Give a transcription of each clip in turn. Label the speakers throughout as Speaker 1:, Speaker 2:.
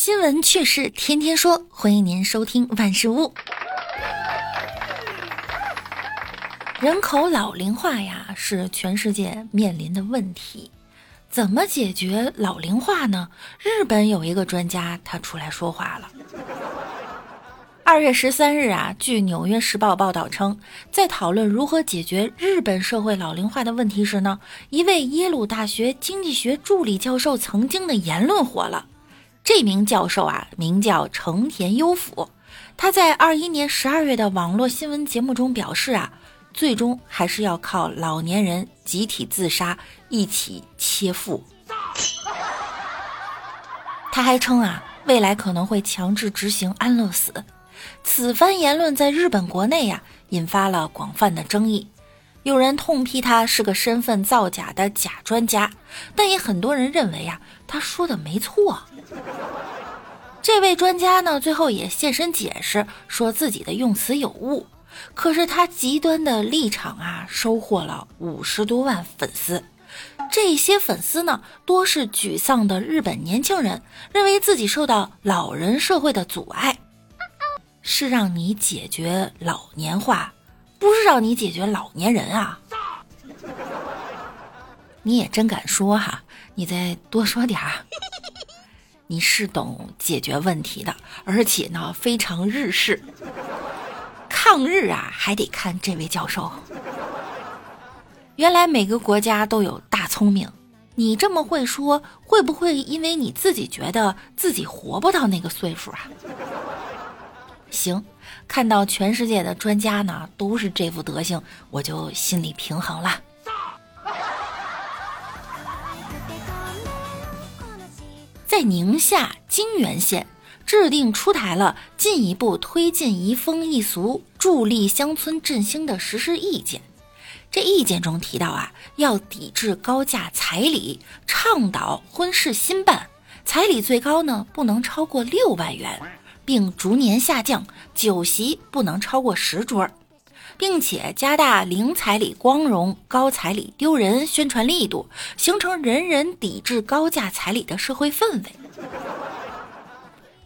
Speaker 1: 新闻趣事天天说，欢迎您收听万事屋。人口老龄化呀，是全世界面临的问题。怎么解决老龄化呢？日本有一个专家，他出来说话了。二月十三日啊，据《纽约时报》报道称，在讨论如何解决日本社会老龄化的问题时呢，一位耶鲁大学经济学助理教授曾经的言论火了。这名教授啊，名叫成田优辅，他在二一年十二月的网络新闻节目中表示啊，最终还是要靠老年人集体自杀，一起切腹。他还称啊，未来可能会强制执行安乐死。此番言论在日本国内呀，引发了广泛的争议。有人痛批他是个身份造假的假专家，但也很多人认为呀，他说的没错。这位专家呢，最后也现身解释，说自己的用词有误。可是他极端的立场啊，收获了五十多万粉丝。这些粉丝呢，多是沮丧的日本年轻人，认为自己受到老人社会的阻碍。是让你解决老年化，不是让你解决老年人啊！你也真敢说哈！你再多说点儿。你是懂解决问题的，而且呢非常日式。抗日啊，还得看这位教授。原来每个国家都有大聪明，你这么会说，会不会因为你自己觉得自己活不到那个岁数啊？行，看到全世界的专家呢都是这副德行，我就心里平衡了。在宁夏泾源县制定出台了进一步推进移风易俗、助力乡村振兴的实施意见。这意见中提到啊，要抵制高价彩礼，倡导婚事新办，彩礼最高呢不能超过六万元。并逐年下降，酒席不能超过十桌，并且加大零彩礼光荣、高彩礼丢人宣传力度，形成人人抵制高价彩礼的社会氛围。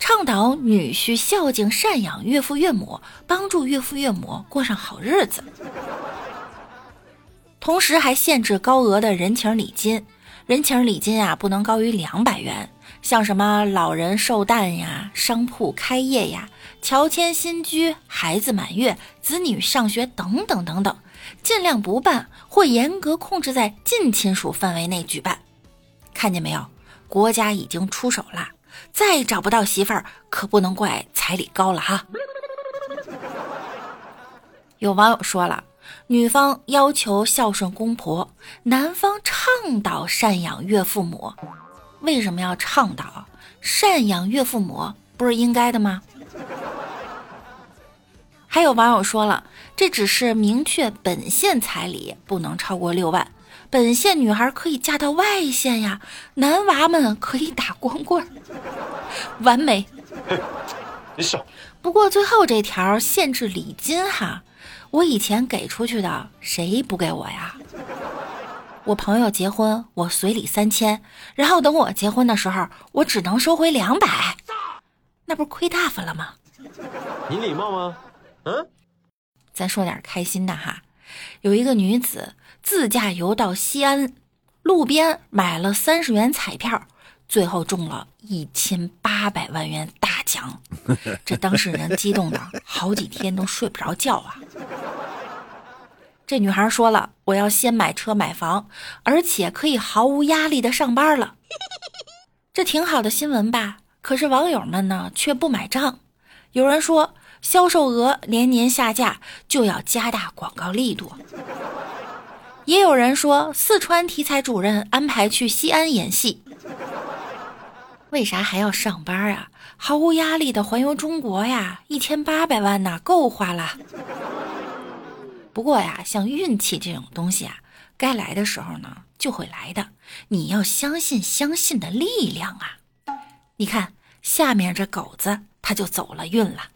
Speaker 1: 倡导女婿孝敬赡养岳父岳母，帮助岳父岳母过上好日子。同时还限制高额的人情礼金，人情礼金啊不能高于两百元。像什么老人寿诞呀、商铺开业呀、乔迁新居、孩子满月、子女上学等等等等，尽量不办或严格控制在近亲属范围内举办。看见没有？国家已经出手了，再找不到媳妇儿可不能怪彩礼高了哈。有网友说了，女方要求孝顺公婆，男方倡导赡养岳父母。为什么要倡导赡养岳父母？不是应该的吗？还有网友说了，这只是明确本县彩礼不能超过六万，本县女孩可以嫁到外县呀，男娃们可以打光棍，完美。不过最后这条限制礼金哈，我以前给出去的，谁不给我呀？我朋友结婚，我随礼三千，然后等我结婚的时候，我只能收回两百，那不是亏大发了吗？你礼貌吗？嗯，咱说点开心的哈，有一个女子自驾游到西安，路边买了三十元彩票，最后中了一千八百万元大奖，这当事人激动的好几天都睡不着觉啊。这女孩说了：“我要先买车买房，而且可以毫无压力的上班了。”这挺好的新闻吧？可是网友们呢却不买账。有人说销售额连年下架，就要加大广告力度。也有人说四川题材主任安排去西安演戏。为啥还要上班啊？毫无压力的环游中国呀！一千八百万呢，够花了。不过呀，像运气这种东西啊，该来的时候呢就会来的。你要相信相信的力量啊！你看下面这狗子，他就走了运了。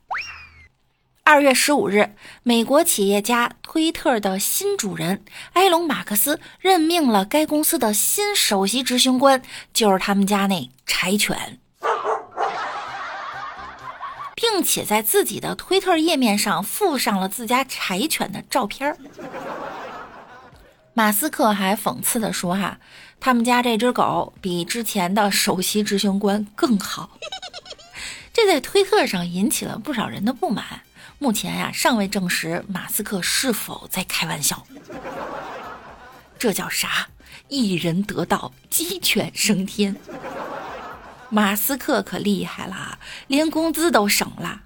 Speaker 1: 二月十五日，美国企业家推特的新主人埃隆·马克思任命了该公司的新首席执行官，就是他们家那柴犬。并且在自己的推特页面上附上了自家柴犬的照片儿。马斯克还讽刺的说：“哈，他们家这只狗比之前的首席执行官更好。”这在推特上引起了不少人的不满。目前呀，尚未证实马斯克是否在开玩笑。这叫啥？一人得道，鸡犬升天。马斯克可厉害了，连工资都省了。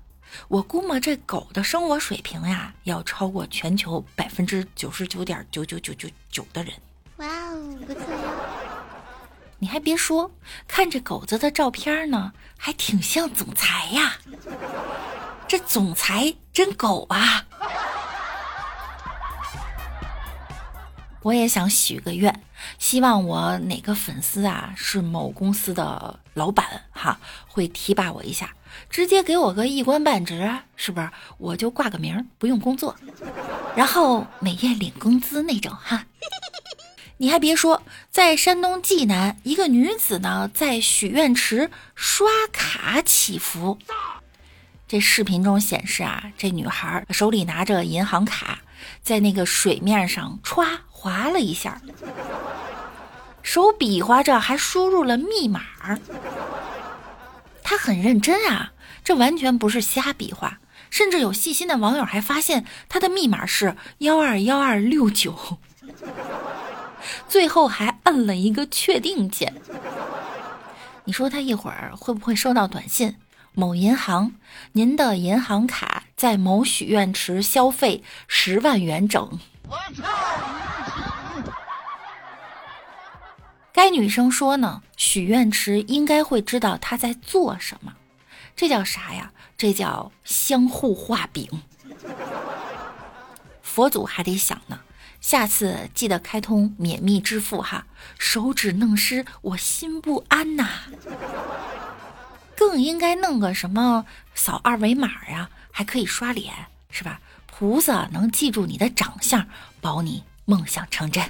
Speaker 1: 我估摸这狗的生活水平呀，要超过全球百分之九十九点九九九九九的人。哇哦，不错呀！你还别说，看这狗子的照片呢，还挺像总裁呀。这总裁真狗啊！我也想许个愿，希望我哪个粉丝啊是某公司的老板哈，会提拔我一下。直接给我个一官半职，是不是我就挂个名，不用工作，然后每月领工资那种哈？你还别说，在山东济南，一个女子呢在许愿池刷卡祈福。这视频中显示啊，这女孩手里拿着银行卡，在那个水面上歘划了一下，手比划着还输入了密码。他很认真啊，这完全不是瞎比划。甚至有细心的网友还发现他的密码是幺二幺二六九，最后还摁了一个确定键。你说他一会儿会不会收到短信？某银行，您的银行卡在某许愿池消费十万元整。我操！该女生说呢，许愿池应该会知道她在做什么，这叫啥呀？这叫相互画饼。佛祖还得想呢，下次记得开通免密支付哈，手指弄湿我心不安呐。更应该弄个什么扫二维码呀，还可以刷脸，是吧？菩萨能记住你的长相，保你梦想成真。